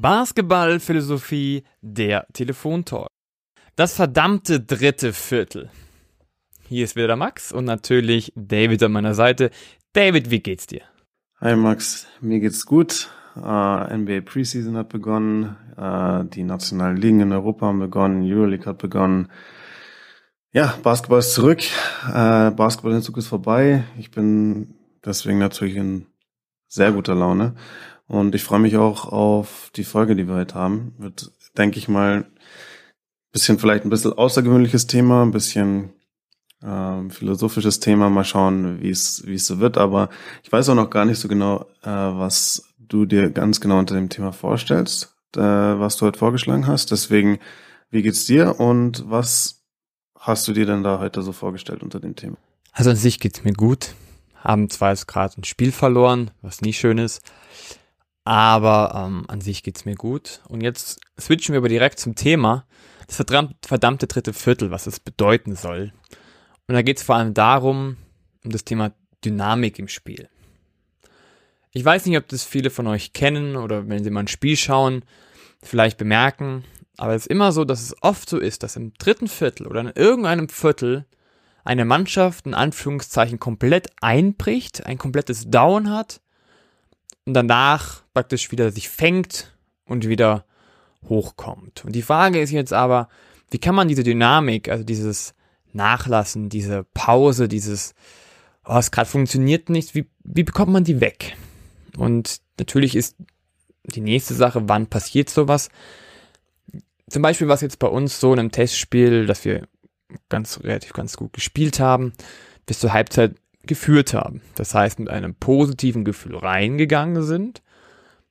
Basketballphilosophie, der Telefontalk. Das verdammte dritte Viertel. Hier ist wieder der Max und natürlich David an meiner Seite. David, wie geht's dir? Hi Max, mir geht's gut. Uh, NBA Preseason hat begonnen, uh, die nationalen Ligen in Europa haben begonnen, Euroleague hat begonnen. Ja, Basketball ist zurück, uh, Basketballentzug ist vorbei. Ich bin deswegen natürlich in sehr guter Laune und ich freue mich auch auf die Folge, die wir heute haben. Wird, denke ich mal, bisschen vielleicht ein bisschen außergewöhnliches Thema, ein bisschen ähm, philosophisches Thema. Mal schauen, wie es wie es so wird. Aber ich weiß auch noch gar nicht so genau, äh, was du dir ganz genau unter dem Thema vorstellst, äh, was du heute vorgeschlagen hast. Deswegen, wie geht's dir und was hast du dir denn da heute so vorgestellt unter dem Thema? Also an sich geht's mir gut. Haben zwar jetzt gerade ein Spiel verloren, was nie schön ist. Aber ähm, an sich geht's mir gut. Und jetzt switchen wir aber direkt zum Thema. Das verdammte dritte Viertel, was es bedeuten soll. Und da geht's vor allem darum, um das Thema Dynamik im Spiel. Ich weiß nicht, ob das viele von euch kennen oder wenn sie mal ein Spiel schauen, vielleicht bemerken, aber es ist immer so, dass es oft so ist, dass im dritten Viertel oder in irgendeinem Viertel eine Mannschaft in Anführungszeichen komplett einbricht, ein komplettes Down hat und danach praktisch wieder sich fängt und wieder hochkommt. Und die Frage ist jetzt aber, wie kann man diese Dynamik, also dieses Nachlassen, diese Pause, dieses, oh, es gerade funktioniert nicht, wie, wie bekommt man die weg? Und natürlich ist die nächste Sache, wann passiert sowas? Zum Beispiel was jetzt bei uns so in einem Testspiel, dass wir ganz relativ ganz gut gespielt haben, bis zur Halbzeit geführt haben. Das heißt, mit einem positiven Gefühl reingegangen sind,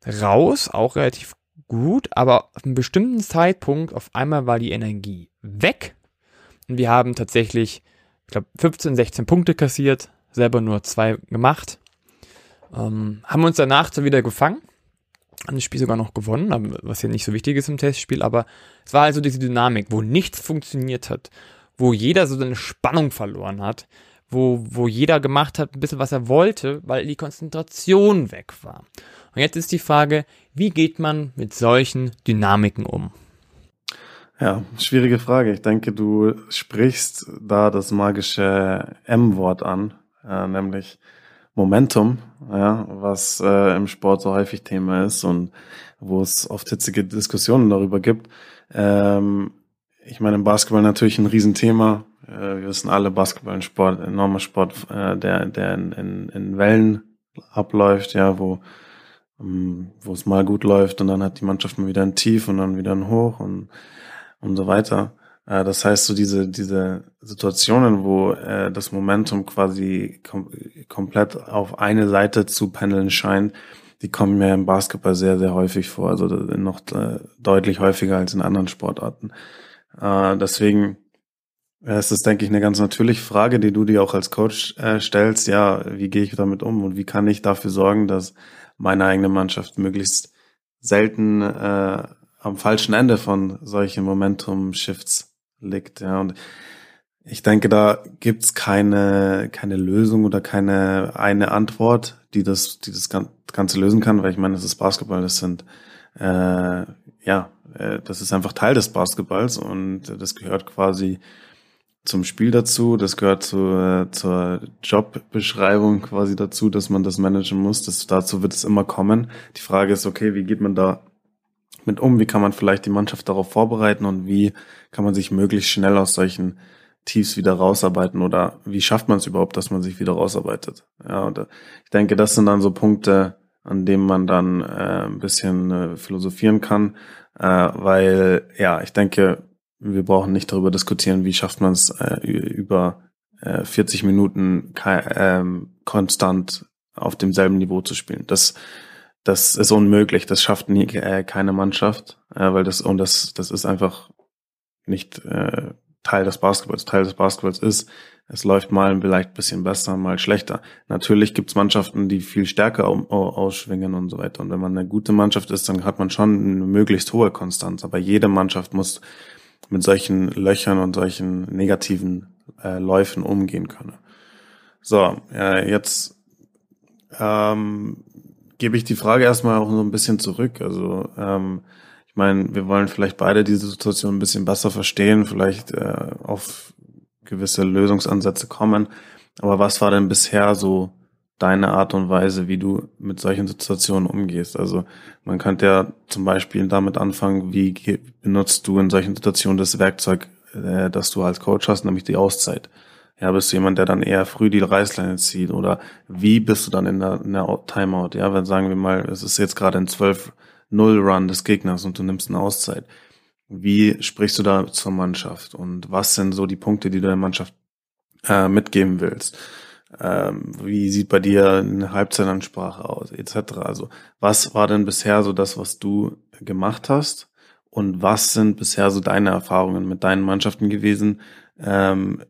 raus, auch relativ gut, aber auf einem bestimmten Zeitpunkt auf einmal war die Energie weg. Und wir haben tatsächlich, ich glaube, 15, 16 Punkte kassiert, selber nur zwei gemacht, ähm, haben uns danach dann wieder gefangen, haben das Spiel sogar noch gewonnen, was ja nicht so wichtig ist im Testspiel, aber es war also diese Dynamik, wo nichts funktioniert hat, wo jeder so eine Spannung verloren hat, wo, wo jeder gemacht hat, ein bisschen was er wollte, weil die Konzentration weg war. Und jetzt ist die Frage, wie geht man mit solchen Dynamiken um? Ja, schwierige Frage. Ich denke, du sprichst da das magische M-Wort an, äh, nämlich Momentum, ja, was äh, im Sport so häufig Thema ist und wo es oft hitzige Diskussionen darüber gibt. Ähm, ich meine, im Basketball natürlich ein Riesenthema. Äh, wir wissen alle, Basketball ein Sport, enormer Sport, äh, der, der in, in, Wellen abläuft, ja, wo, ähm, wo es mal gut läuft und dann hat die Mannschaft mal wieder ein Tief und dann wieder ein Hoch und, und so weiter. Äh, das heißt, so diese, diese Situationen, wo das Momentum quasi kom komplett auf eine Seite zu pendeln scheint, die kommen mir im Basketball sehr, sehr häufig vor, also noch deutlich häufiger als in anderen Sportarten. Deswegen es ist, denke ich, eine ganz natürliche Frage, die du dir auch als Coach äh, stellst. Ja, wie gehe ich damit um und wie kann ich dafür sorgen, dass meine eigene Mannschaft möglichst selten äh, am falschen Ende von solchen Momentum-Shifts liegt. Ja, und ich denke, da gibt's keine, keine Lösung oder keine eine Antwort, die das, die das Ganze lösen kann, weil ich meine, das ist Basketball, das sind äh, ja, äh, das ist einfach Teil des Basketballs und das gehört quasi zum Spiel dazu, das gehört zu, äh, zur Jobbeschreibung quasi dazu, dass man das managen muss. Das, dazu wird es immer kommen. Die Frage ist, okay, wie geht man da mit um? Wie kann man vielleicht die Mannschaft darauf vorbereiten und wie kann man sich möglichst schnell aus solchen Tiefs wieder rausarbeiten oder wie schafft man es überhaupt, dass man sich wieder rausarbeitet? Ja, und äh, ich denke, das sind dann so Punkte, an denen man dann äh, ein bisschen äh, philosophieren kann, äh, weil ja, ich denke, wir brauchen nicht darüber diskutieren, wie schafft man es äh, über äh, 40 Minuten äh, konstant auf demselben Niveau zu spielen. Das, das ist unmöglich. Das schafft nie äh, keine Mannschaft, äh, weil das und das, das ist einfach nicht äh, Teil des Basketballs. Teil des Basketballs ist, es läuft mal vielleicht ein bisschen besser, mal schlechter. Natürlich gibt's Mannschaften, die viel stärker ausschwingen und so weiter. Und wenn man eine gute Mannschaft ist, dann hat man schon eine möglichst hohe Konstanz. Aber jede Mannschaft muss mit solchen Löchern und solchen negativen äh, Läufen umgehen könne. So, äh, jetzt ähm, gebe ich die Frage erstmal auch so ein bisschen zurück. Also ähm, ich meine, wir wollen vielleicht beide diese Situation ein bisschen besser verstehen, vielleicht äh, auf gewisse Lösungsansätze kommen. Aber was war denn bisher so deine Art und Weise, wie du mit solchen Situationen umgehst? Also man könnte ja zum Beispiel damit anfangen, wie benutzt du in solchen Situationen das Werkzeug, äh, das du als Coach hast, nämlich die Auszeit? Ja, bist du jemand, der dann eher früh die Reißleine zieht? Oder wie bist du dann in der, in der Timeout? Ja, wenn sagen wir mal, es ist jetzt gerade ein 12-0-Run des Gegners und du nimmst eine Auszeit. Wie sprichst du da zur Mannschaft? Und was sind so die Punkte, die du der Mannschaft äh, mitgeben willst? Ähm, wie sieht bei dir eine Halbzeitansprache aus, etc. Also was war denn bisher so das, was du gemacht hast? Und was sind bisher so deine Erfahrungen mit deinen Mannschaften gewesen, ähm,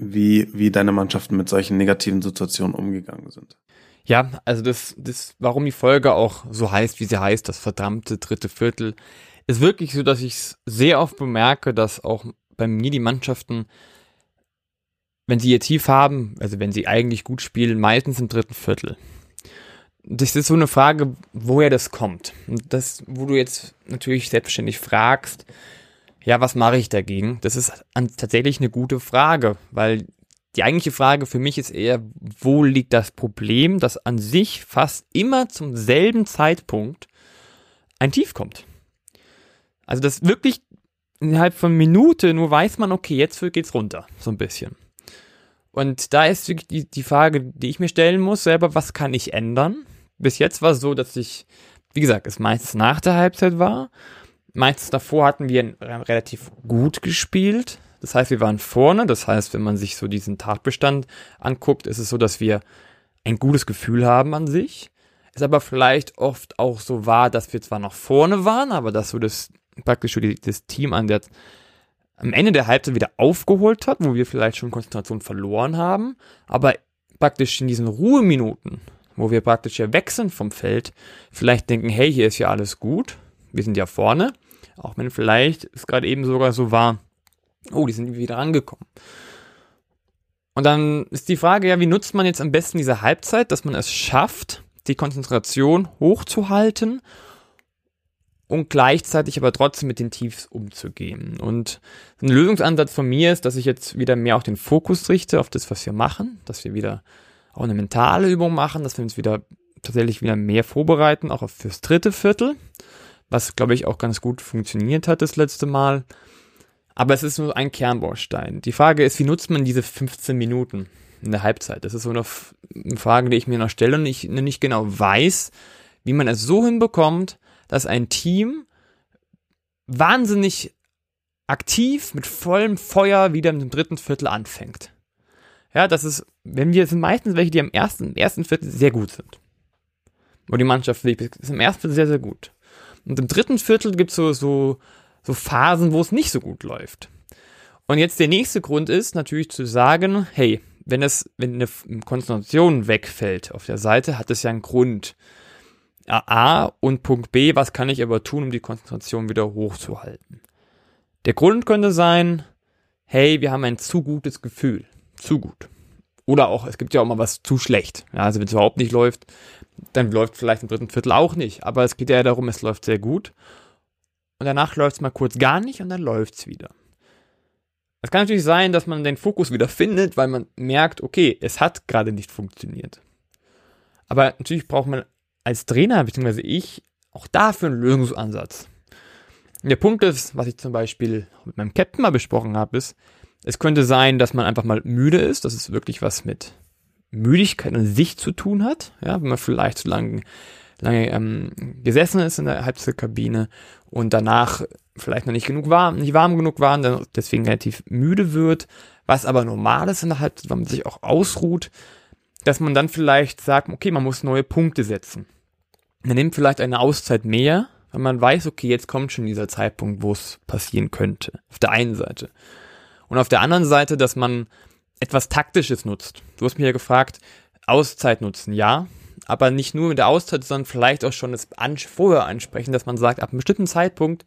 wie, wie deine Mannschaften mit solchen negativen Situationen umgegangen sind. Ja, also das, das, warum die Folge auch so heißt, wie sie heißt, das verdammte dritte Viertel, ist wirklich so, dass ich es sehr oft bemerke, dass auch bei mir die Mannschaften, wenn sie ihr Tief haben, also wenn sie eigentlich gut spielen, meistens im dritten Viertel. Das ist so eine Frage, woher das kommt. Und das, wo du jetzt natürlich selbstständig fragst, ja, was mache ich dagegen? Das ist tatsächlich eine gute Frage, weil die eigentliche Frage für mich ist eher, wo liegt das Problem, dass an sich fast immer zum selben Zeitpunkt ein Tief kommt. Also das wirklich innerhalb von Minute nur weiß man, okay, jetzt geht's runter, so ein bisschen. Und da ist wirklich die, die Frage, die ich mir stellen muss, selber, was kann ich ändern? Bis jetzt war es so, dass ich, wie gesagt, es meistens nach der Halbzeit war Meistens davor hatten wir relativ gut gespielt. Das heißt, wir waren vorne. Das heißt, wenn man sich so diesen Tatbestand anguckt, ist es so, dass wir ein gutes Gefühl haben an sich. Es aber vielleicht oft auch so war, dass wir zwar noch vorne waren, aber dass so das praktisch das Team an der am Ende der Halbzeit wieder aufgeholt hat, wo wir vielleicht schon Konzentration verloren haben, aber praktisch in diesen Ruheminuten, wo wir praktisch ja wechseln vom Feld, vielleicht denken, hey, hier ist ja alles gut, wir sind ja vorne, auch wenn vielleicht es gerade eben sogar so war, oh, die sind wieder angekommen. Und dann ist die Frage, ja, wie nutzt man jetzt am besten diese Halbzeit, dass man es schafft, die Konzentration hochzuhalten und gleichzeitig aber trotzdem mit den Tiefs umzugehen. Und ein Lösungsansatz von mir ist, dass ich jetzt wieder mehr auf den Fokus richte, auf das, was wir machen, dass wir wieder auch eine mentale Übung machen, dass wir uns wieder tatsächlich wieder mehr vorbereiten, auch fürs dritte Viertel was glaube ich auch ganz gut funktioniert hat das letzte Mal. Aber es ist nur ein Kernbaustein. Die Frage ist, wie nutzt man diese 15 Minuten in der Halbzeit? Das ist so eine, Frage, die ich mir noch stelle und ich nicht genau weiß, wie man es so hinbekommt, dass ein Team wahnsinnig aktiv mit vollem Feuer wieder im dritten Viertel anfängt. Ja, das ist, wenn wir, sind meistens welche, die am ersten, ersten Viertel sehr gut sind. Wo die Mannschaft ist im ersten Viertel sehr, sehr gut. Und im dritten Viertel gibt es so, so, so Phasen, wo es nicht so gut läuft. Und jetzt der nächste Grund ist natürlich zu sagen, hey, wenn es, wenn eine Konzentration wegfällt auf der Seite, hat es ja einen Grund. A und Punkt B, was kann ich aber tun, um die Konzentration wieder hochzuhalten? Der Grund könnte sein, hey, wir haben ein zu gutes Gefühl. Zu gut. Oder auch, es gibt ja auch mal was zu schlecht. Ja, also wenn es überhaupt nicht läuft, dann läuft vielleicht im dritten Viertel auch nicht. Aber es geht ja darum, es läuft sehr gut. Und danach läuft es mal kurz gar nicht und dann läuft es wieder. Es kann natürlich sein, dass man den Fokus wieder findet, weil man merkt, okay, es hat gerade nicht funktioniert. Aber natürlich braucht man als Trainer, beziehungsweise ich, auch dafür einen Lösungsansatz. Der Punkt ist, was ich zum Beispiel mit meinem Captain mal besprochen habe, ist, es könnte sein, dass man einfach mal müde ist. Das ist wirklich was mit Müdigkeit an sich zu tun hat, ja, wenn man vielleicht zu lange, lange ähm, gesessen ist in der Halbzeitkabine und danach vielleicht noch nicht genug warm, nicht warm genug war und deswegen relativ müde wird, was aber normal ist in der Halbzeit, wenn man sich auch ausruht, dass man dann vielleicht sagt, okay, man muss neue Punkte setzen. Man nimmt vielleicht eine Auszeit mehr, weil man weiß, okay, jetzt kommt schon dieser Zeitpunkt, wo es passieren könnte. Auf der einen Seite. Und auf der anderen Seite, dass man etwas Taktisches nutzt. Du hast mich ja gefragt, Auszeit nutzen, ja, aber nicht nur mit der Auszeit, sondern vielleicht auch schon das vorher ansprechen, dass man sagt, ab einem bestimmten Zeitpunkt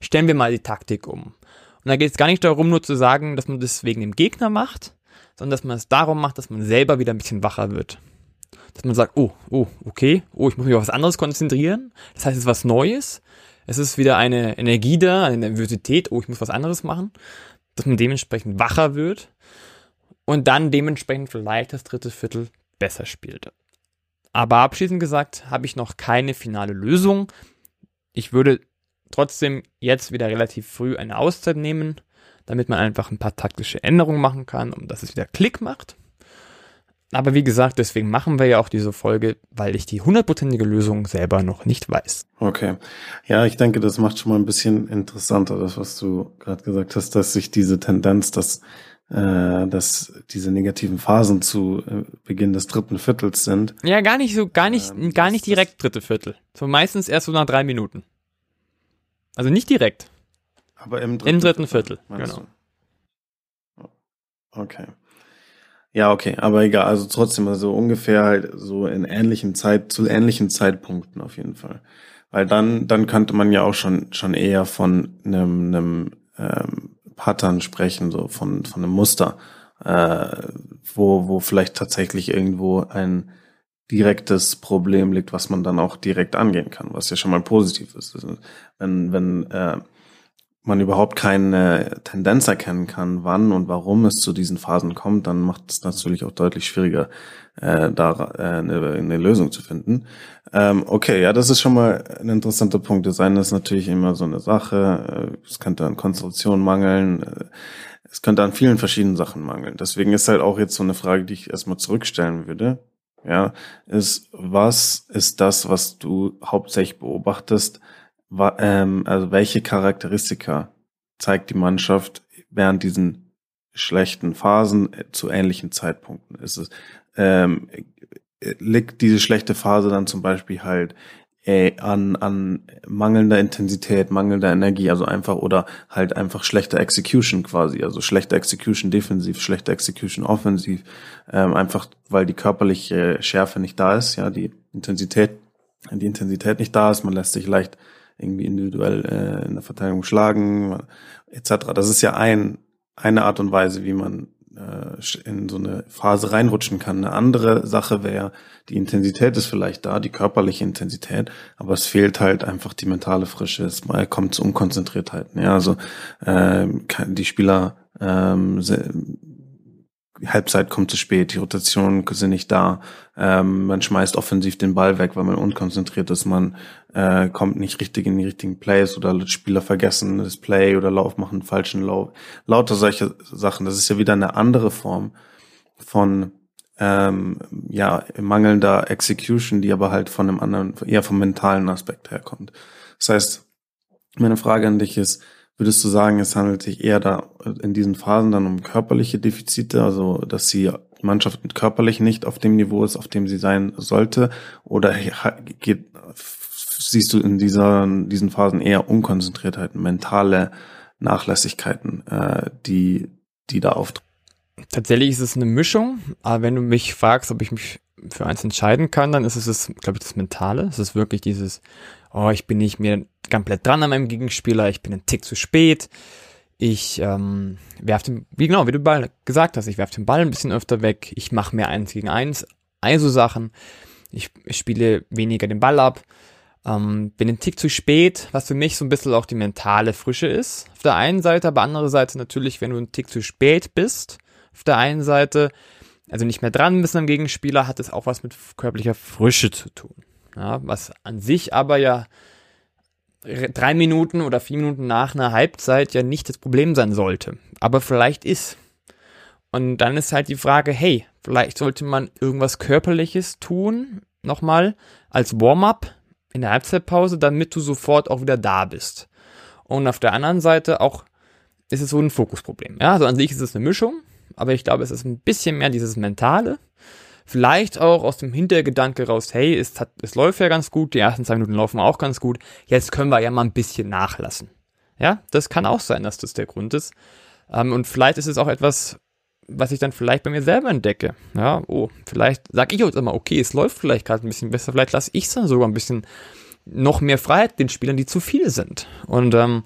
stellen wir mal die Taktik um. Und da geht es gar nicht darum, nur zu sagen, dass man das wegen dem Gegner macht, sondern dass man es darum macht, dass man selber wieder ein bisschen wacher wird. dass man sagt, oh, oh, okay, oh, ich muss mich auf was anderes konzentrieren. Das heißt, es ist was Neues. Es ist wieder eine Energie da, eine Nervosität, oh, ich muss was anderes machen. Dass man dementsprechend wacher wird und dann dementsprechend vielleicht das dritte Viertel besser spielt. Aber abschließend gesagt, habe ich noch keine finale Lösung. Ich würde trotzdem jetzt wieder relativ früh eine Auszeit nehmen, damit man einfach ein paar taktische Änderungen machen kann, um dass es wieder Klick macht. Aber wie gesagt, deswegen machen wir ja auch diese Folge, weil ich die hundertprozentige Lösung selber noch nicht weiß. Okay. Ja, ich denke, das macht schon mal ein bisschen interessanter, das, was du gerade gesagt hast, dass sich diese Tendenz, dass, äh, dass diese negativen Phasen zu äh, Beginn des dritten Viertels sind. Ja, gar nicht so, gar nicht, ähm, gar nicht direkt dritte Viertel. So meistens erst so nach drei Minuten. Also nicht direkt. Aber im dritten, Im dritten Viertel, Viertel genau. Du? Okay. Ja, okay, aber egal, also trotzdem, also ungefähr halt so in ähnlichen Zeit, zu ähnlichen Zeitpunkten auf jeden Fall. Weil dann, dann könnte man ja auch schon, schon eher von einem, einem ähm, Pattern sprechen, so von, von einem Muster, äh, wo, wo vielleicht tatsächlich irgendwo ein direktes Problem liegt, was man dann auch direkt angehen kann, was ja schon mal positiv ist. Wenn, wenn äh, man überhaupt keine Tendenz erkennen kann, wann und warum es zu diesen Phasen kommt, dann macht es natürlich auch deutlich schwieriger, äh, da äh, eine, eine Lösung zu finden. Ähm, okay, ja, das ist schon mal ein interessanter Punkt. Design ist natürlich immer so eine Sache. Äh, es könnte an Konstruktion mangeln. Äh, es könnte an vielen verschiedenen Sachen mangeln. Deswegen ist halt auch jetzt so eine Frage, die ich erstmal zurückstellen würde. Ja, ist, was ist das, was du hauptsächlich beobachtest, ähm, also welche Charakteristika zeigt die Mannschaft während diesen schlechten Phasen äh, zu ähnlichen Zeitpunkten? Ist es, ähm, äh, liegt diese schlechte Phase dann zum Beispiel halt äh, an, an mangelnder Intensität, mangelnder Energie, also einfach oder halt einfach schlechter Execution quasi, also schlechte Execution defensiv, schlechte Execution offensiv, ähm, einfach weil die körperliche Schärfe nicht da ist, ja, die Intensität, die Intensität nicht da ist, man lässt sich leicht irgendwie individuell äh, in der Verteidigung schlagen, etc. Das ist ja ein, eine Art und Weise, wie man äh, in so eine Phase reinrutschen kann. Eine andere Sache wäre, die Intensität ist vielleicht da, die körperliche Intensität, aber es fehlt halt einfach die mentale Frische. Es kommt zu Unkonzentriertheiten. Ja, also äh, die Spieler ähm, Halbzeit kommt zu spät, die Rotationen sind nicht da, ähm, man schmeißt offensiv den Ball weg, weil man unkonzentriert ist, man äh, kommt nicht richtig in die richtigen Plays oder Spieler vergessen das Play oder Lauf machen falschen Lauf. Lauter solche Sachen. Das ist ja wieder eine andere Form von ähm, ja mangelnder Execution, die aber halt von einem anderen, eher vom mentalen Aspekt herkommt. Das heißt, meine Frage an dich ist, Würdest du sagen, es handelt sich eher da in diesen Phasen dann um körperliche Defizite, also dass die Mannschaft körperlich nicht auf dem Niveau ist, auf dem sie sein sollte? Oder geht, siehst du in dieser, diesen Phasen eher Unkonzentriertheiten, mentale Nachlässigkeiten, äh, die, die da auftreten? Tatsächlich ist es eine Mischung, aber wenn du mich fragst, ob ich mich für eins entscheiden kann, dann ist es, glaube ich, das Mentale. Es ist wirklich dieses, oh, ich bin nicht mehr komplett dran an meinem Gegenspieler, ich bin ein Tick zu spät. Ich ähm, werf den, wie genau, wie du Ball gesagt hast, ich werf den Ball ein bisschen öfter weg, ich mache mehr eins gegen eins, also Sachen. Ich, ich spiele weniger den Ball ab, ähm, bin ein Tick zu spät, was für mich so ein bisschen auch die mentale Frische ist. Auf der einen Seite, aber andere Seite natürlich, wenn du ein Tick zu spät bist, auf der einen Seite, also nicht mehr dran bist am Gegenspieler, hat es auch was mit körperlicher Frische zu tun. Ja, was an sich aber ja drei Minuten oder vier Minuten nach einer Halbzeit ja nicht das Problem sein sollte. Aber vielleicht ist. Und dann ist halt die Frage, hey, vielleicht sollte man irgendwas Körperliches tun, nochmal, als Warm-up in der Halbzeitpause, damit du sofort auch wieder da bist. Und auf der anderen Seite auch ist es so ein Fokusproblem. Ja, also an sich ist es eine Mischung, aber ich glaube, es ist ein bisschen mehr dieses Mentale. Vielleicht auch aus dem Hintergedanke raus, hey, es, hat, es läuft ja ganz gut, die ersten zwei Minuten laufen auch ganz gut, jetzt können wir ja mal ein bisschen nachlassen. Ja, das kann auch sein, dass das der Grund ist. Ähm, und vielleicht ist es auch etwas, was ich dann vielleicht bei mir selber entdecke. Ja, oh, vielleicht sag ich jetzt immer, okay, es läuft vielleicht gerade ein bisschen besser, vielleicht lasse ich es dann sogar ein bisschen noch mehr Freiheit den Spielern, die zu viel sind. Und ähm,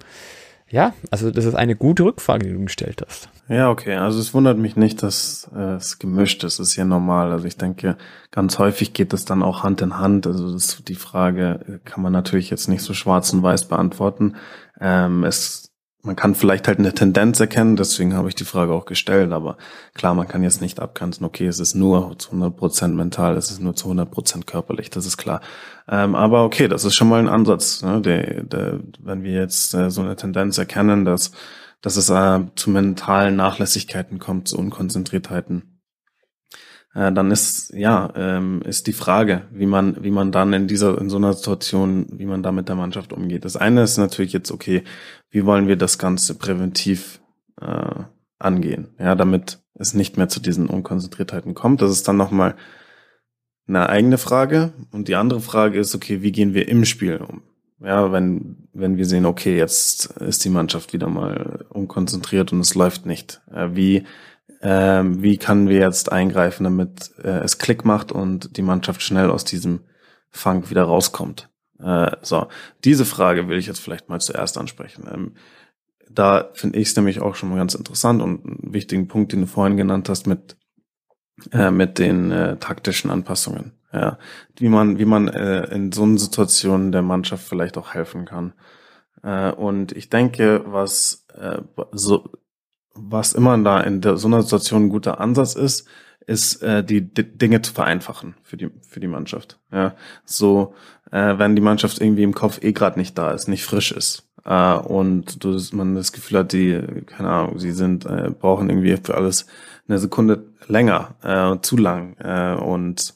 ja, also das ist eine gute Rückfrage, die du gestellt hast. Ja, okay. Also es wundert mich nicht, dass äh, es gemischt ist. Das ist ja normal. Also ich denke, ganz häufig geht es dann auch Hand in Hand. Also das, die Frage kann man natürlich jetzt nicht so schwarz und weiß beantworten. Ähm, es man kann vielleicht halt eine Tendenz erkennen, deswegen habe ich die Frage auch gestellt, aber klar, man kann jetzt nicht abgrenzen, okay, es ist nur zu 100% mental, es ist nur zu 100% körperlich, das ist klar. Ähm, aber okay, das ist schon mal ein Ansatz, ne, der, der, wenn wir jetzt äh, so eine Tendenz erkennen, dass, dass es äh, zu mentalen Nachlässigkeiten kommt, zu Unkonzentriertheiten, äh, dann ist ja ähm, ist die Frage, wie man wie man dann in dieser in so einer Situation, wie man da mit der Mannschaft umgeht. Das eine ist natürlich jetzt okay, wie wollen wir das Ganze präventiv äh, angehen, ja, damit es nicht mehr zu diesen Unkonzentriertheiten kommt. Das ist dann noch mal eine eigene Frage und die andere Frage ist okay, wie gehen wir im Spiel um? Ja, wenn wenn wir sehen, okay, jetzt ist die Mannschaft wieder mal unkonzentriert und es läuft nicht. Äh, wie ähm, wie können wir jetzt eingreifen, damit äh, es Klick macht und die Mannschaft schnell aus diesem Funk wieder rauskommt. Äh, so, diese Frage will ich jetzt vielleicht mal zuerst ansprechen. Ähm, da finde ich es nämlich auch schon mal ganz interessant und einen wichtigen Punkt, den du vorhin genannt hast mit äh, mit den äh, taktischen Anpassungen. Ja, wie man wie man äh, in so einer Situation der Mannschaft vielleicht auch helfen kann. Äh, und ich denke, was äh, so was immer da in so einer Situation ein guter Ansatz ist, ist äh, die, Dinge zu vereinfachen für die für die Mannschaft. Ja, so äh, wenn die Mannschaft irgendwie im Kopf eh gerade nicht da ist, nicht frisch ist äh, und du, man das Gefühl hat, die keine Ahnung, sie sind äh, brauchen irgendwie für alles eine Sekunde länger, äh, zu lang äh, und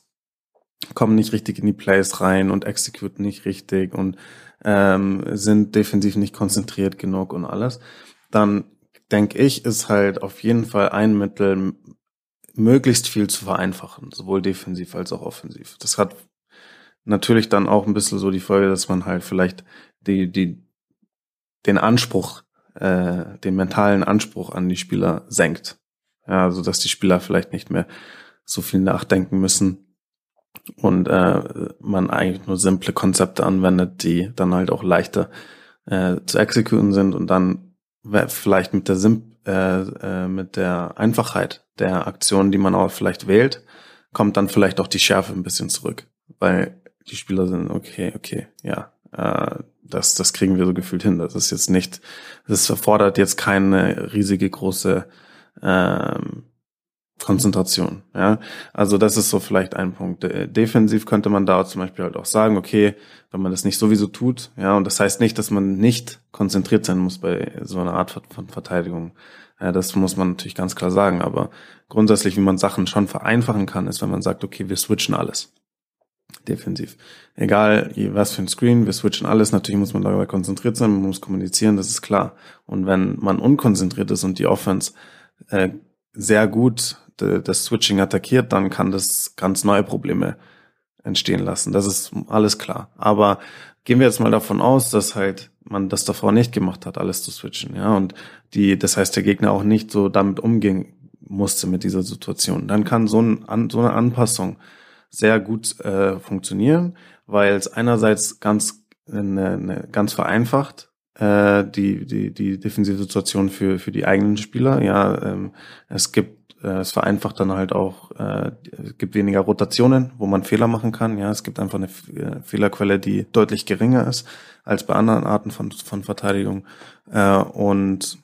kommen nicht richtig in die Plays rein und execute nicht richtig und ähm, sind defensiv nicht konzentriert genug und alles, dann denke ich, ist halt auf jeden Fall ein Mittel, möglichst viel zu vereinfachen, sowohl defensiv als auch offensiv. Das hat natürlich dann auch ein bisschen so die Folge, dass man halt vielleicht die, die, den Anspruch, äh, den mentalen Anspruch an die Spieler senkt. Ja, also dass die Spieler vielleicht nicht mehr so viel nachdenken müssen und äh, man eigentlich nur simple Konzepte anwendet, die dann halt auch leichter äh, zu exekutieren sind und dann vielleicht mit der Sim äh, äh, mit der Einfachheit der Aktion, die man auch vielleicht wählt, kommt dann vielleicht auch die Schärfe ein bisschen zurück, weil die Spieler sind okay, okay, ja, äh, das das kriegen wir so gefühlt hin. Das ist jetzt nicht, das erfordert jetzt keine riesige große ähm, Konzentration. Ja, also das ist so vielleicht ein Punkt. Äh, defensiv könnte man da zum Beispiel halt auch sagen, okay, wenn man das nicht sowieso tut, ja, und das heißt nicht, dass man nicht konzentriert sein muss bei so einer Art von Verteidigung. Ja, das muss man natürlich ganz klar sagen. Aber grundsätzlich, wie man Sachen schon vereinfachen kann, ist, wenn man sagt, okay, wir switchen alles. Defensiv. Egal, was für ein Screen, wir switchen alles. Natürlich muss man dabei konzentriert sein, man muss kommunizieren, das ist klar. Und wenn man unkonzentriert ist und die Offense äh, sehr gut das Switching attackiert, dann kann das ganz neue Probleme entstehen lassen. Das ist alles klar. Aber gehen wir jetzt mal davon aus, dass halt man das davor nicht gemacht hat, alles zu switchen, ja, und die, das heißt, der Gegner auch nicht so damit umgehen musste mit dieser Situation. Dann kann so, ein, so eine Anpassung sehr gut äh, funktionieren, weil es einerseits ganz eine, eine, ganz vereinfacht äh, die die die defensive Situation für für die eigenen Spieler. Ja, ähm, es gibt äh, es vereinfacht dann halt auch, äh, es gibt weniger Rotationen, wo man Fehler machen kann. Ja, es gibt einfach eine äh, Fehlerquelle, die deutlich geringer ist als bei anderen Arten von, von Verteidigung. Äh, und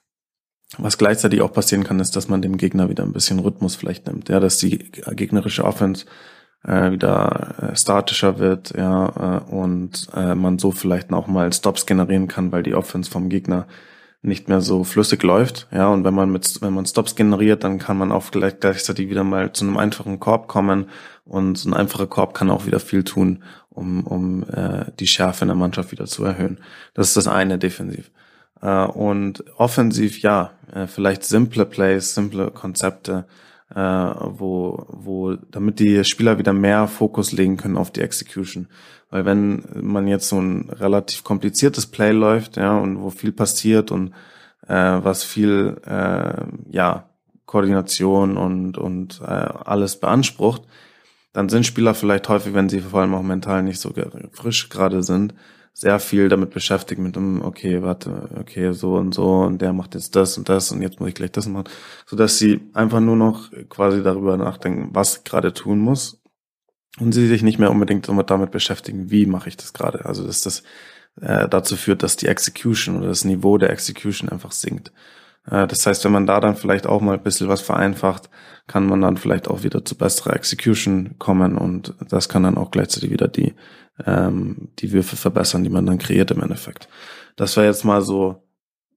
was gleichzeitig auch passieren kann, ist, dass man dem Gegner wieder ein bisschen Rhythmus vielleicht nimmt. Ja, dass die gegnerische Offense äh, wieder äh, statischer wird, ja, äh, und äh, man so vielleicht auch mal Stops generieren kann, weil die Offense vom Gegner nicht mehr so flüssig läuft. Ja, und wenn man mit, wenn man Stops generiert, dann kann man auch gleich, gleichzeitig wieder mal zu einem einfachen Korb kommen. Und so ein einfacher Korb kann auch wieder viel tun, um, um äh, die Schärfe in der Mannschaft wieder zu erhöhen. Das ist das eine defensiv. Äh, und offensiv, ja, äh, vielleicht simple Plays, simple Konzepte, äh, wo, wo, damit die Spieler wieder mehr Fokus legen können auf die Execution. Weil wenn man jetzt so ein relativ kompliziertes Play läuft, ja, und wo viel passiert und äh, was viel äh, ja Koordination und und äh, alles beansprucht, dann sind Spieler vielleicht häufig, wenn sie vor allem auch mental nicht so frisch gerade sind, sehr viel damit beschäftigt mit dem, okay, warte, okay, so und so und der macht jetzt das und das und jetzt muss ich gleich das machen, so dass sie einfach nur noch quasi darüber nachdenken, was gerade tun muss und sie sich nicht mehr unbedingt damit beschäftigen, wie mache ich das gerade. Also dass das äh, dazu führt, dass die Execution oder das Niveau der Execution einfach sinkt. Äh, das heißt, wenn man da dann vielleicht auch mal ein bisschen was vereinfacht, kann man dann vielleicht auch wieder zu besserer Execution kommen und das kann dann auch gleichzeitig wieder die, ähm, die Würfe verbessern, die man dann kreiert im Endeffekt. Das wäre jetzt mal so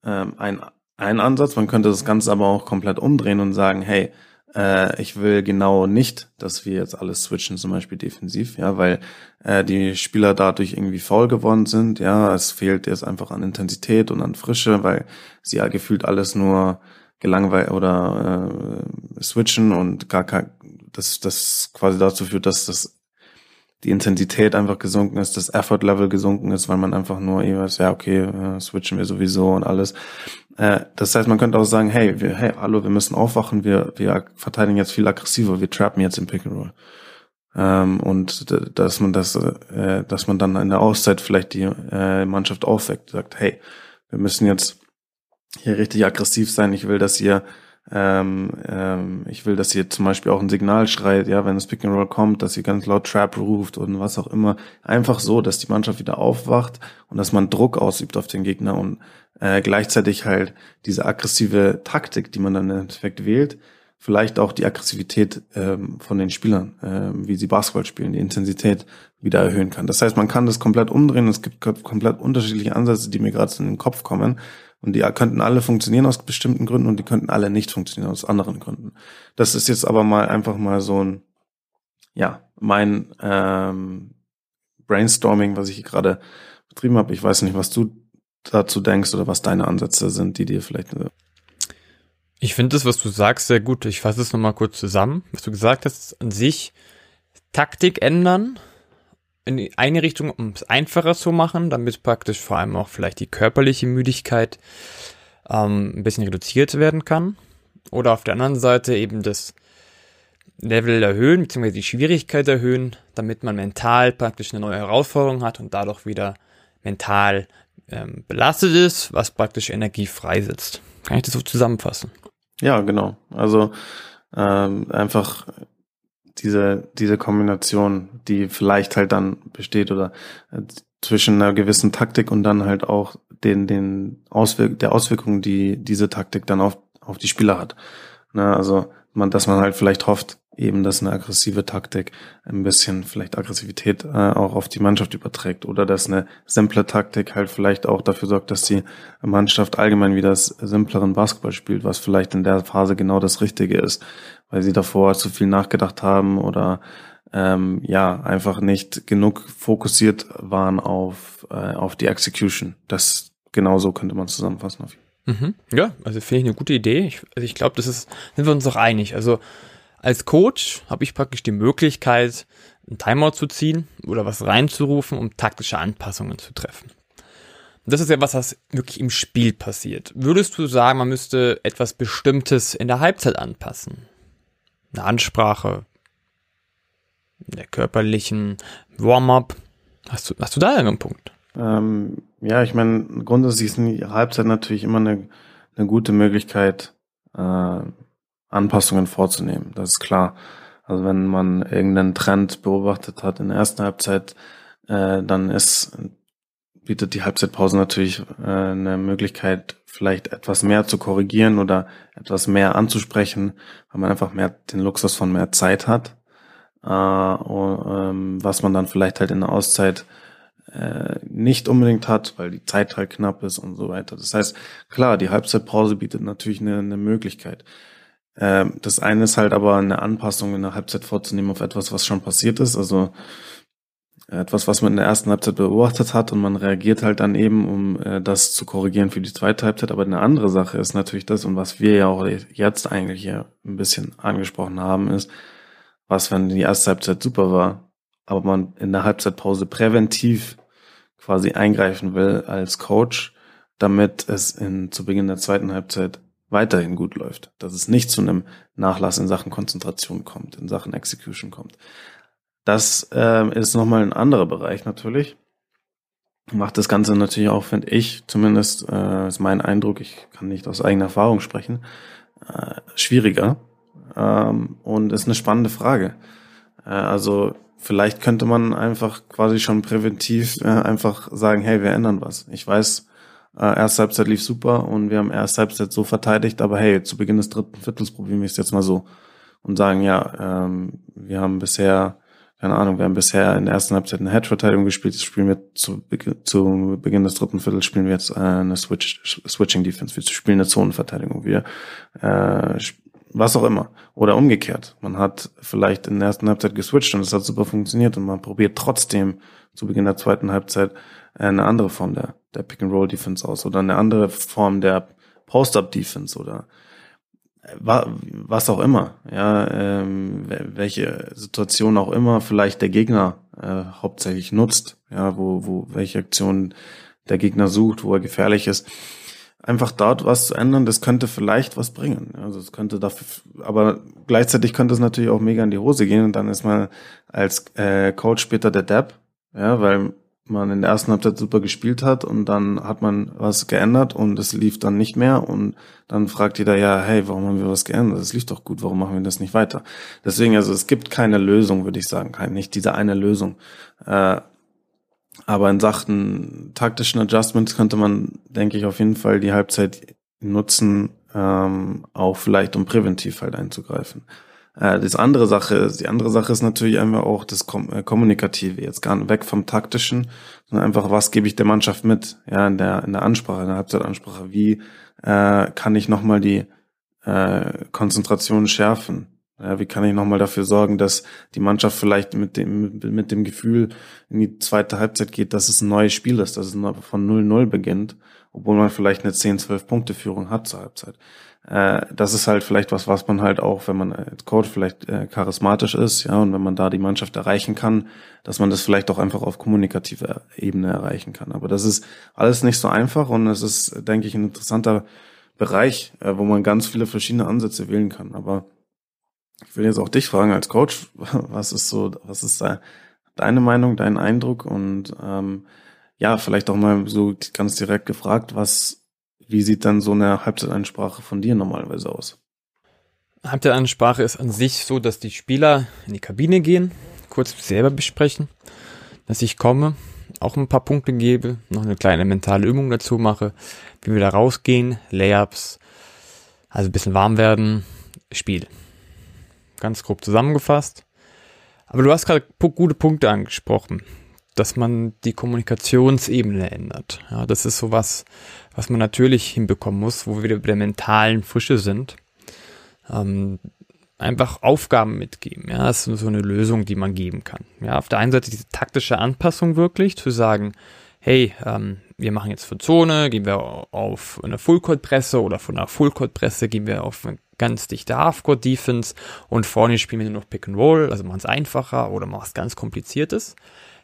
ähm, ein, ein Ansatz. Man könnte das Ganze aber auch komplett umdrehen und sagen, hey, äh, ich will genau nicht, dass wir jetzt alles switchen, zum Beispiel defensiv, ja, weil äh, die Spieler dadurch irgendwie faul geworden sind. Ja, es fehlt jetzt einfach an Intensität und an Frische, weil sie ja gefühlt alles nur gelangweilt oder äh, switchen und gar kein, das, das quasi dazu führt, dass das die Intensität einfach gesunken ist, das Effort-Level gesunken ist, weil man einfach nur jeweils, ja, okay, äh, switchen wir sowieso und alles. Äh, das heißt, man könnte auch sagen, hey, wir, hey, hallo, wir müssen aufwachen, wir, wir verteidigen jetzt viel aggressiver, wir trappen jetzt im Pick and Roll. Ähm, und dass man das, äh, dass man dann in der Auszeit vielleicht die Mannschaft aufweckt, sagt, hey, wir müssen jetzt hier richtig aggressiv sein, ich will, dass ihr ähm, ähm, ich will, dass ihr zum Beispiel auch ein Signal schreit, ja, wenn das Pick and Roll kommt, dass ihr ganz laut Trap ruft und was auch immer. Einfach so, dass die Mannschaft wieder aufwacht und dass man Druck ausübt auf den Gegner und äh, gleichzeitig halt diese aggressive Taktik, die man dann im Endeffekt wählt, vielleicht auch die Aggressivität ähm, von den Spielern, äh, wie sie Basketball spielen, die Intensität wieder erhöhen kann. Das heißt, man kann das komplett umdrehen. Es gibt komplett unterschiedliche Ansätze, die mir gerade in den Kopf kommen. Und die könnten alle funktionieren aus bestimmten Gründen und die könnten alle nicht funktionieren aus anderen Gründen. Das ist jetzt aber mal einfach mal so ein, ja, mein ähm, Brainstorming, was ich gerade betrieben habe. Ich weiß nicht, was du dazu denkst oder was deine Ansätze sind, die dir vielleicht. Äh, ich finde das, was du sagst, sehr gut. Ich fasse es nochmal kurz zusammen. Was du gesagt hast, an sich Taktik ändern, in eine Richtung, um es einfacher zu machen, damit praktisch vor allem auch vielleicht die körperliche Müdigkeit ähm, ein bisschen reduziert werden kann. Oder auf der anderen Seite eben das Level erhöhen, beziehungsweise die Schwierigkeit erhöhen, damit man mental praktisch eine neue Herausforderung hat und dadurch wieder mental ähm, belastet ist, was praktisch Energie freisetzt. Kann ich das so zusammenfassen? Ja, genau. Also ähm, einfach diese, diese Kombination, die vielleicht halt dann besteht oder äh, zwischen einer gewissen Taktik und dann halt auch den, den Auswirk der Auswirkungen, die diese Taktik dann auf, auf die Spieler hat. Ne, also man, dass man halt vielleicht hofft, eben, dass eine aggressive Taktik ein bisschen vielleicht Aggressivität äh, auch auf die Mannschaft überträgt oder dass eine simple Taktik halt vielleicht auch dafür sorgt, dass die Mannschaft allgemein wieder simpleren Basketball spielt, was vielleicht in der Phase genau das Richtige ist, weil sie davor zu viel nachgedacht haben oder ähm, ja einfach nicht genug fokussiert waren auf äh, auf die Execution. Das genau so könnte man zusammenfassen. Mhm. Ja, also finde ich eine gute Idee. Ich, also ich glaube, das ist sind wir uns doch einig. Also als Coach habe ich praktisch die Möglichkeit, einen Timeout zu ziehen oder was reinzurufen, um taktische Anpassungen zu treffen. Das ist ja was, was wirklich im Spiel passiert. Würdest du sagen, man müsste etwas Bestimmtes in der Halbzeit anpassen? Eine Ansprache, der körperlichen Warm-up? Hast du, hast du da einen Punkt? Ähm, ja, ich meine, grundsätzlich ist die Halbzeit natürlich immer eine, eine gute Möglichkeit, äh, Anpassungen vorzunehmen. Das ist klar. Also wenn man irgendeinen Trend beobachtet hat in der ersten Halbzeit, äh, dann ist, bietet die Halbzeitpause natürlich äh, eine Möglichkeit, vielleicht etwas mehr zu korrigieren oder etwas mehr anzusprechen, weil man einfach mehr den Luxus von mehr Zeit hat, äh, ähm, was man dann vielleicht halt in der Auszeit äh, nicht unbedingt hat, weil die Zeit halt knapp ist und so weiter. Das heißt, klar, die Halbzeitpause bietet natürlich eine, eine Möglichkeit. Ähm, das eine ist halt aber eine Anpassung in der Halbzeit vorzunehmen auf etwas, was schon passiert ist. Also etwas, was man in der ersten Halbzeit beobachtet hat und man reagiert halt dann eben, um äh, das zu korrigieren für die zweite Halbzeit. Aber eine andere Sache ist natürlich das, und was wir ja auch jetzt eigentlich hier ein bisschen angesprochen haben, ist, was, wenn die erste Halbzeit super war, aber man in der Halbzeitpause präventiv quasi eingreifen will als Coach, damit es in, zu Beginn der zweiten Halbzeit weiterhin gut läuft, dass es nicht zu einem Nachlass in Sachen Konzentration kommt, in Sachen Execution kommt. Das äh, ist nochmal ein anderer Bereich natürlich. macht das Ganze natürlich auch, finde ich, zumindest äh, ist mein Eindruck, ich kann nicht aus eigener Erfahrung sprechen, äh, schwieriger. Ähm, und ist eine spannende Frage. Äh, also vielleicht könnte man einfach quasi schon präventiv äh, einfach sagen, hey, wir ändern was. Ich weiß, äh, erste Halbzeit lief super und wir haben erste Halbzeit so verteidigt, aber hey, zu Beginn des dritten Viertels probieren wir es jetzt mal so und sagen, ja, ähm, wir haben bisher, keine Ahnung, wir haben bisher in der ersten Halbzeit eine Hedge-Verteidigung gespielt, jetzt spielen wir zu, zu Beginn des dritten Viertels spielen wir jetzt äh, eine Switch, Switching Defense, wir spielen eine Zonenverteidigung, wir äh, was auch immer. Oder umgekehrt. Man hat vielleicht in der ersten Halbzeit geswitcht und es hat super funktioniert und man probiert trotzdem zu Beginn der zweiten Halbzeit eine andere Form der, der Pick-and-Roll-Defense aus oder eine andere Form der Post-Up-Defense oder was auch immer, ja, ähm, welche Situation auch immer vielleicht der Gegner äh, hauptsächlich nutzt, ja, wo, wo welche Aktion der Gegner sucht, wo er gefährlich ist einfach dort was zu ändern, das könnte vielleicht was bringen. Also es könnte dafür, aber gleichzeitig könnte es natürlich auch mega in die Hose gehen und dann ist man als äh, Coach später der Depp, ja, weil man in der ersten Halbzeit super gespielt hat und dann hat man was geändert und es lief dann nicht mehr und dann fragt jeder, ja, hey, warum haben wir was geändert? Es lief doch gut, warum machen wir das nicht weiter? Deswegen, also es gibt keine Lösung, würde ich sagen, nicht diese eine Lösung. Äh, aber in Sachen taktischen Adjustments könnte man, denke ich, auf jeden Fall die Halbzeit nutzen, ähm, auch vielleicht um präventiv halt einzugreifen. Äh, das andere Sache, die andere Sache ist natürlich einfach auch das Kom äh, Kommunikative, jetzt gar nicht weg vom Taktischen, sondern einfach, was gebe ich der Mannschaft mit, ja, in der, in der Ansprache, in der Halbzeitansprache, wie äh, kann ich nochmal die äh, Konzentration schärfen? Ja, wie kann ich nochmal dafür sorgen, dass die Mannschaft vielleicht mit dem, mit dem Gefühl in die zweite Halbzeit geht, dass es ein neues Spiel ist, dass es von 0-0 beginnt, obwohl man vielleicht eine 10, 12 Punkte Führung hat zur Halbzeit. Äh, das ist halt vielleicht was, was man halt auch, wenn man als Coach vielleicht äh, charismatisch ist, ja, und wenn man da die Mannschaft erreichen kann, dass man das vielleicht auch einfach auf kommunikativer Ebene erreichen kann. Aber das ist alles nicht so einfach und es ist, denke ich, ein interessanter Bereich, äh, wo man ganz viele verschiedene Ansätze wählen kann. Aber ich will jetzt auch dich fragen als Coach, was ist so, was ist da deine Meinung, dein Eindruck und ähm, ja, vielleicht auch mal so ganz direkt gefragt, was, wie sieht dann so eine Halbzeitansprache von dir normalerweise aus? Halbzeitansprache ist an sich so, dass die Spieler in die Kabine gehen, kurz selber besprechen, dass ich komme, auch ein paar Punkte gebe, noch eine kleine mentale Übung dazu mache, wie wir da rausgehen, Layups, also ein bisschen warm werden, Spiel ganz grob zusammengefasst. Aber du hast gerade gute Punkte angesprochen, dass man die Kommunikationsebene ändert. Ja, das ist sowas, was man natürlich hinbekommen muss, wo wir wieder bei der mentalen Frische sind. Ähm, einfach Aufgaben mitgeben. Ja, das ist so eine Lösung, die man geben kann. Ja, auf der einen Seite diese taktische Anpassung wirklich, zu sagen, hey, ähm, wir machen jetzt für Zone, gehen wir auf eine Fullcourt-Presse oder von einer Fullcourt-Presse gehen wir auf eine ganz dichte Halfcourt-Defense und vorne spielen wir nur noch Pick and Roll, also machen es einfacher oder machen es ganz kompliziertes.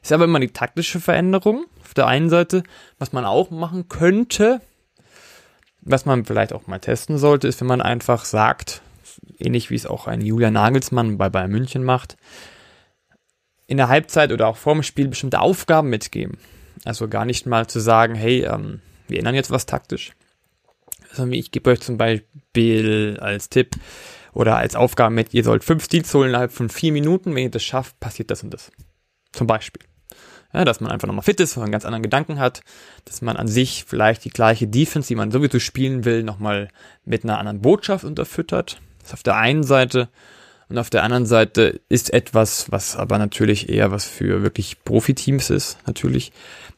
Ist aber immer die taktische Veränderung auf der einen Seite. Was man auch machen könnte, was man vielleicht auch mal testen sollte, ist, wenn man einfach sagt, ähnlich wie es auch ein Julian Nagelsmann bei Bayern München macht, in der Halbzeit oder auch vor dem Spiel bestimmte Aufgaben mitgeben. Also gar nicht mal zu sagen, hey, ähm, wir ändern jetzt was taktisch. Also ich gebe euch zum Beispiel als Tipp oder als Aufgabe mit, ihr sollt fünf Steals holen innerhalb von vier Minuten. Wenn ihr das schafft, passiert das und das. Zum Beispiel. Ja, dass man einfach nochmal fit ist, einen ganz anderen Gedanken hat, dass man an sich vielleicht die gleiche Defense, die man sowieso spielen will, nochmal mit einer anderen Botschaft unterfüttert. Das ist auf der einen Seite. Und auf der anderen Seite ist etwas, was aber natürlich eher was für wirklich Profiteams ist, natürlich,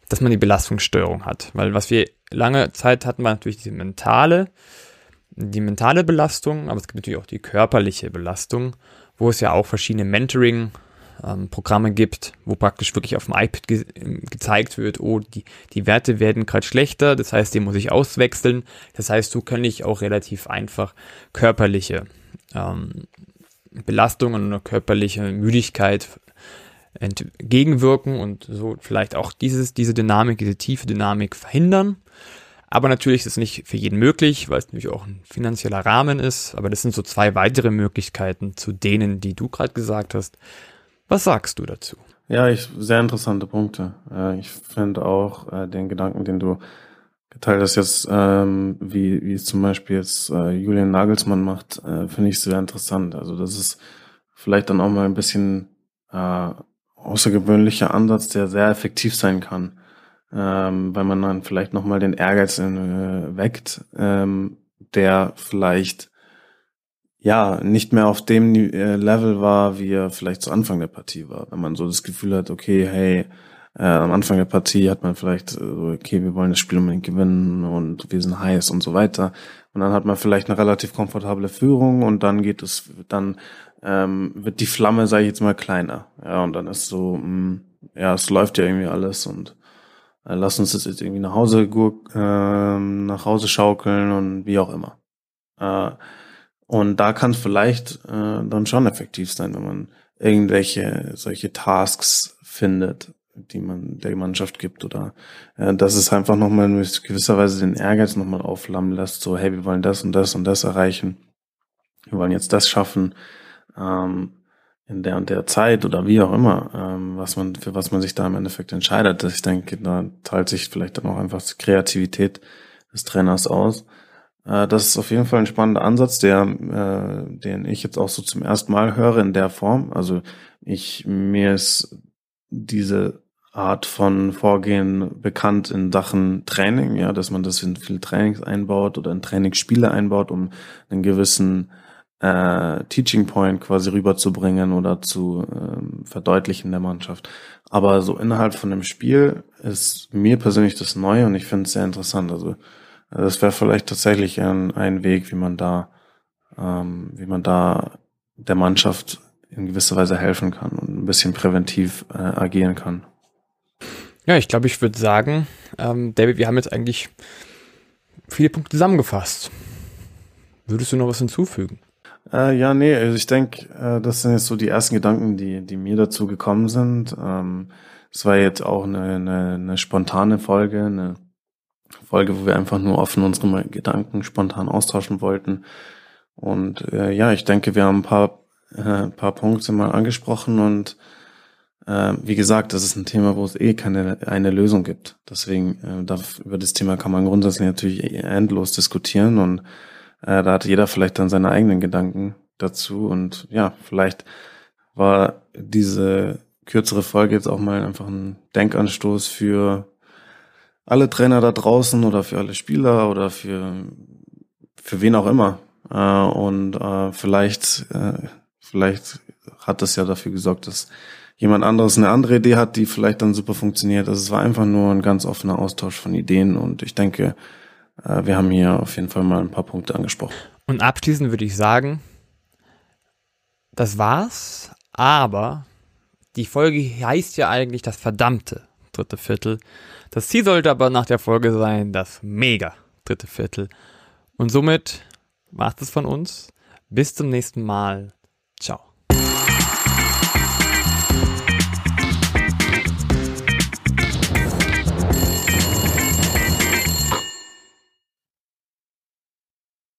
dass man die Belastungssteuerung hat. Weil was wir lange Zeit hatten, war natürlich die mentale, die mentale Belastung, aber es gibt natürlich auch die körperliche Belastung, wo es ja auch verschiedene Mentoring Programme gibt, wo praktisch wirklich auf dem iPad ge gezeigt wird, oh, die, die Werte werden gerade schlechter, das heißt, den muss ich auswechseln. Das heißt, so kann ich auch relativ einfach körperliche ähm, Belastung und eine körperliche Müdigkeit entgegenwirken und so vielleicht auch dieses, diese Dynamik, diese tiefe Dynamik verhindern. Aber natürlich ist es nicht für jeden möglich, weil es natürlich auch ein finanzieller Rahmen ist. Aber das sind so zwei weitere Möglichkeiten zu denen, die du gerade gesagt hast. Was sagst du dazu? Ja, ich, sehr interessante Punkte. Äh, ich finde auch äh, den Gedanken, den du geteilt hast jetzt, ähm, wie, wie es zum Beispiel jetzt äh, Julian Nagelsmann macht, äh, finde ich sehr interessant. Also das ist vielleicht dann auch mal ein bisschen äh, außergewöhnlicher Ansatz, der sehr effektiv sein kann, ähm, weil man dann vielleicht nochmal den Ehrgeiz äh, weckt, ähm, der vielleicht ja nicht mehr auf dem äh, Level war, wie er vielleicht zu Anfang der Partie war. Wenn man so das Gefühl hat, okay, hey, äh, am Anfang der Partie hat man vielleicht äh, okay, wir wollen das Spiel unbedingt gewinnen und wir sind heiß und so weiter. Und dann hat man vielleicht eine relativ komfortable Führung und dann geht es, dann ähm, wird die Flamme, sage ich jetzt mal, kleiner. Ja, und dann ist so, mh, mm, ja, es läuft ja irgendwie alles und äh, lass uns das jetzt irgendwie nach Hause äh, nach Hause schaukeln und wie auch immer. Äh, und da kann es vielleicht äh, dann schon effektiv sein, wenn man irgendwelche solche Tasks findet, die man der Mannschaft gibt oder äh, dass es einfach nochmal in gewisser Weise den Ehrgeiz nochmal aufflammen lässt, so hey, wir wollen das und das und das erreichen, wir wollen jetzt das schaffen ähm, in der und der Zeit oder wie auch immer, ähm, was man für was man sich da im Endeffekt entscheidet. Ich denke, da teilt sich vielleicht dann auch einfach die Kreativität des Trainers aus. Äh, das ist auf jeden Fall ein spannender Ansatz, der, äh, den ich jetzt auch so zum ersten Mal höre in der Form. Also ich mir ist diese Art von Vorgehen bekannt in Sachen Training, ja, dass man das in viele Trainings einbaut oder in Trainingsspiele einbaut, um einen gewissen äh, Teaching Point quasi rüberzubringen oder zu ähm, verdeutlichen der Mannschaft. Aber so innerhalb von dem Spiel ist mir persönlich das Neue und ich finde es sehr interessant. Also das wäre vielleicht tatsächlich ein, ein Weg, wie man da, ähm, wie man da der Mannschaft in gewisser Weise helfen kann und ein bisschen präventiv äh, agieren kann. Ja, ich glaube, ich würde sagen, ähm, David, wir haben jetzt eigentlich viele Punkte zusammengefasst. Würdest du noch was hinzufügen? Äh, ja, nee, also ich denke, äh, das sind jetzt so die ersten Gedanken, die, die mir dazu gekommen sind. Ähm, es war jetzt auch eine, eine, eine spontane Folge, eine Folge, wo wir einfach nur offen unsere Gedanken spontan austauschen wollten. Und äh, ja, ich denke, wir haben ein paar äh, paar Punkte mal angesprochen und äh, wie gesagt, das ist ein Thema, wo es eh keine eine Lösung gibt. Deswegen äh, darf, über das Thema kann man grundsätzlich natürlich endlos diskutieren und äh, da hat jeder vielleicht dann seine eigenen Gedanken dazu und ja, vielleicht war diese kürzere Folge jetzt auch mal einfach ein Denkanstoß für alle Trainer da draußen oder für alle Spieler oder für für wen auch immer äh, und äh, vielleicht äh, Vielleicht hat das ja dafür gesorgt, dass jemand anderes eine andere Idee hat, die vielleicht dann super funktioniert. Also es war einfach nur ein ganz offener Austausch von Ideen und ich denke, äh, wir haben hier auf jeden Fall mal ein paar Punkte angesprochen. Und abschließend würde ich sagen, das war's, aber die Folge heißt ja eigentlich das verdammte dritte Viertel. Das Ziel sollte aber nach der Folge sein, das mega dritte Viertel. Und somit macht es von uns. Bis zum nächsten Mal. Ciao.